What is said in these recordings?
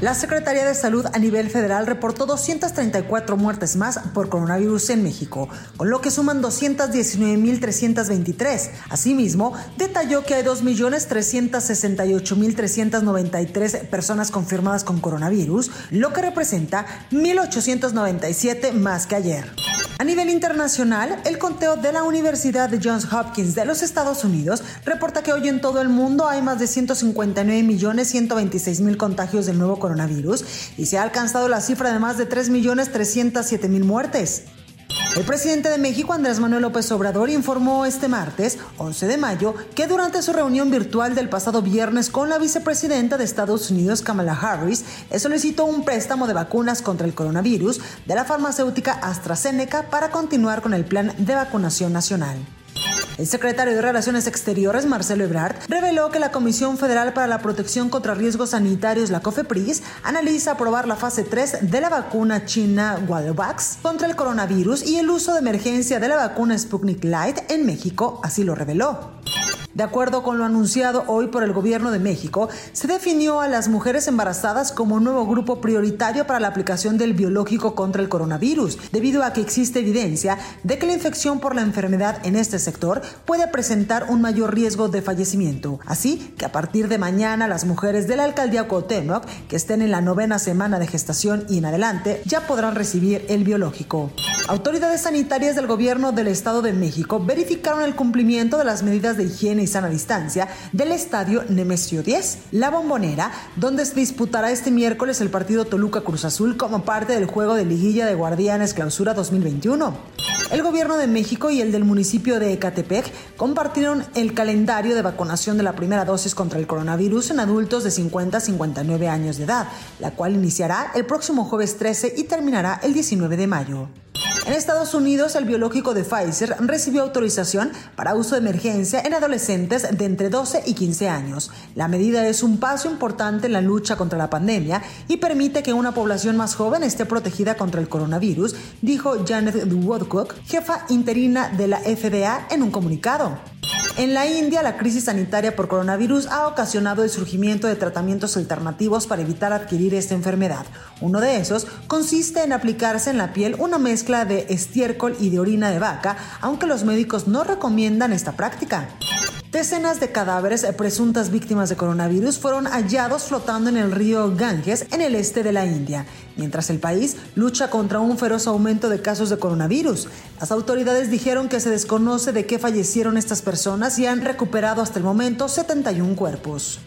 La Secretaría de Salud a nivel federal reportó 234 muertes más por coronavirus en México, con lo que suman 219.323. Asimismo, detalló que hay 2.368.393 personas confirmadas con coronavirus, lo que representa 1.897 más que ayer. A nivel internacional, el conteo de la Universidad de Johns Hopkins de los Estados Unidos reporta que hoy en todo el mundo hay más de 159.126.000 contagios del nuevo coronavirus y se ha alcanzado la cifra de más de 3.307.000 muertes. El presidente de México, Andrés Manuel López Obrador, informó este martes, 11 de mayo, que durante su reunión virtual del pasado viernes con la vicepresidenta de Estados Unidos, Kamala Harris, solicitó un préstamo de vacunas contra el coronavirus de la farmacéutica AstraZeneca para continuar con el plan de vacunación nacional. El secretario de Relaciones Exteriores, Marcelo Ebrard, reveló que la Comisión Federal para la Protección contra Riesgos Sanitarios, la COFEPRIS, analiza aprobar la fase 3 de la vacuna china Walvax contra el coronavirus y el uso de emergencia de la vacuna Sputnik Light en México, así lo reveló. De acuerdo con lo anunciado hoy por el gobierno de México, se definió a las mujeres embarazadas como un nuevo grupo prioritario para la aplicación del biológico contra el coronavirus, debido a que existe evidencia de que la infección por la enfermedad en este sector puede presentar un mayor riesgo de fallecimiento. Así que a partir de mañana las mujeres de la alcaldía Cuauhtémoc que estén en la novena semana de gestación y en adelante ya podrán recibir el biológico. Autoridades sanitarias del gobierno del Estado de México verificaron el cumplimiento de las medidas de higiene y sana distancia del estadio Nemesio 10, La Bombonera, donde se disputará este miércoles el partido Toluca Cruz Azul como parte del juego de liguilla de Guardianes Clausura 2021. El gobierno de México y el del municipio de Ecatepec compartieron el calendario de vacunación de la primera dosis contra el coronavirus en adultos de 50 a 59 años de edad, la cual iniciará el próximo jueves 13 y terminará el 19 de mayo. En Estados Unidos, el biológico de Pfizer recibió autorización para uso de emergencia en adolescentes de entre 12 y 15 años. La medida es un paso importante en la lucha contra la pandemia y permite que una población más joven esté protegida contra el coronavirus, dijo Janet Woodcock, jefa interina de la FDA, en un comunicado. En la India, la crisis sanitaria por coronavirus ha ocasionado el surgimiento de tratamientos alternativos para evitar adquirir esta enfermedad. Uno de esos consiste en aplicarse en la piel una mezcla de estiércol y de orina de vaca, aunque los médicos no recomiendan esta práctica. Decenas de cadáveres presuntas víctimas de coronavirus fueron hallados flotando en el río Ganges en el este de la India, mientras el país lucha contra un feroz aumento de casos de coronavirus. Las autoridades dijeron que se desconoce de qué fallecieron estas personas y han recuperado hasta el momento 71 cuerpos.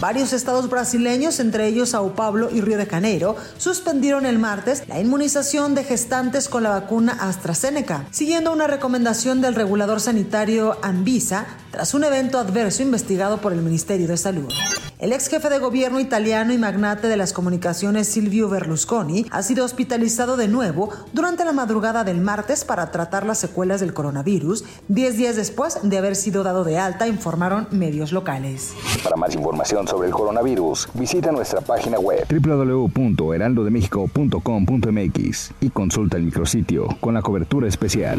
Varios estados brasileños, entre ellos Sao Paulo y Río de Janeiro, suspendieron el martes la inmunización de gestantes con la vacuna AstraZeneca, siguiendo una recomendación del regulador sanitario Anvisa tras un evento adverso investigado por el Ministerio de Salud. El ex jefe de gobierno italiano y magnate de las comunicaciones Silvio Berlusconi ha sido hospitalizado de nuevo durante la madrugada del martes para tratar las secuelas del coronavirus, 10 días después de haber sido dado de alta, informaron medios locales. Para más información sobre el coronavirus, visita nuestra página web www.heraldodemexico.com.mx y consulta el micrositio con la cobertura especial.